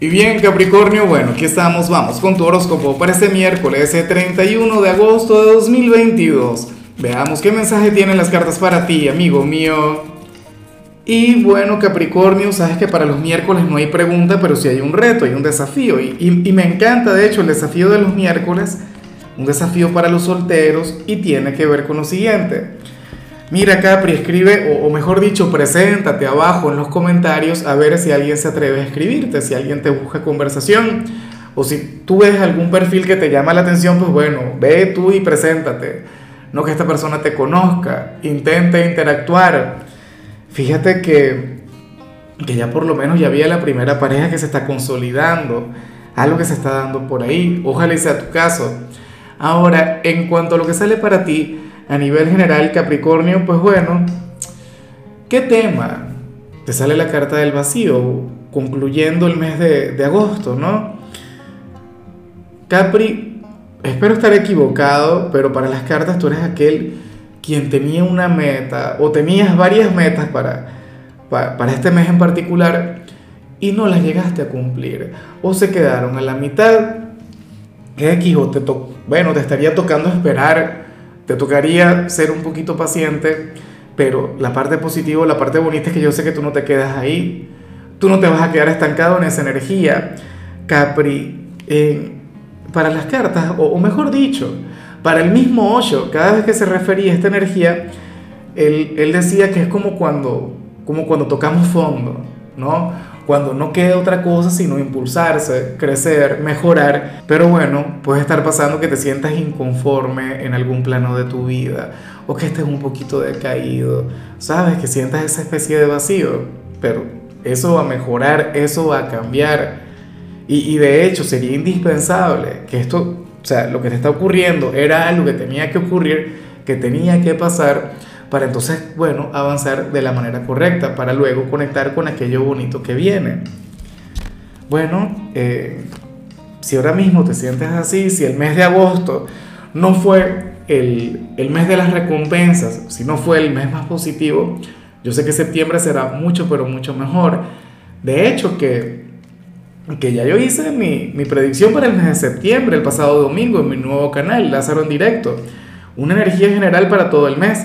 Y bien, Capricornio, bueno, aquí estamos, vamos con tu horóscopo para este miércoles 31 de agosto de 2022. Veamos qué mensaje tienen las cartas para ti, amigo mío. Y bueno, Capricornio, sabes que para los miércoles no hay pregunta, pero sí hay un reto, hay un desafío. Y, y me encanta, de hecho, el desafío de los miércoles, un desafío para los solteros y tiene que ver con lo siguiente. Mira Capri, escribe, o, mejor dicho, preséntate abajo en los comentarios a ver si alguien se atreve a escribirte, si alguien te busca conversación, o si tú ves algún perfil que te llama la atención, pues bueno, ve tú y preséntate. No que esta persona te conozca, intente interactuar. Fíjate que, que ya por lo menos ya había la primera pareja que se está consolidando, algo que se está dando por ahí, ojalá sea tu caso. Ahora, en cuanto a lo que sale para ti, a nivel general, Capricornio, pues bueno, ¿qué tema? Te sale la carta del vacío, concluyendo el mes de, agosto, ¿no? Capri, espero estar equivocado, pero para las cartas tú eres aquel quien tenía una meta o tenías varias metas para, para, este mes en particular y no las llegaste a cumplir o se quedaron a la mitad. X o te bueno, te estaría tocando esperar te tocaría ser un poquito paciente, pero la parte positiva, la parte bonita es que yo sé que tú no te quedas ahí. Tú no te vas a quedar estancado en esa energía. Capri, para las cartas, o, mejor dicho, para el mismo Osho, cada vez que se refería a esta energía, él, él decía que es como cuando, como cuando tocamos fondo, ¿no? cuando no queda otra cosa sino impulsarse, crecer, mejorar. Pero bueno, puede estar pasando que te sientas inconforme en algún plano de tu vida o que estés un poquito decaído, ¿sabes? Que sientas esa especie de vacío. Pero eso va a mejorar, eso va a cambiar. Y, y de hecho sería indispensable que esto, o sea, lo que te está ocurriendo era algo que tenía que ocurrir, que tenía que pasar para entonces, bueno, avanzar de la manera correcta, para luego conectar con aquello bonito que viene. Bueno, eh, si ahora mismo te sientes así, si el mes de agosto no fue el, el, mes de las recompensas, si no fue el mes más positivo, yo sé que septiembre será mucho, pero mucho mejor. De hecho, que, que ya yo hice mi, mi predicción para el mes de septiembre, el pasado domingo, en mi nuevo canal, Lázaro en directo. Una energía general para todo el mes.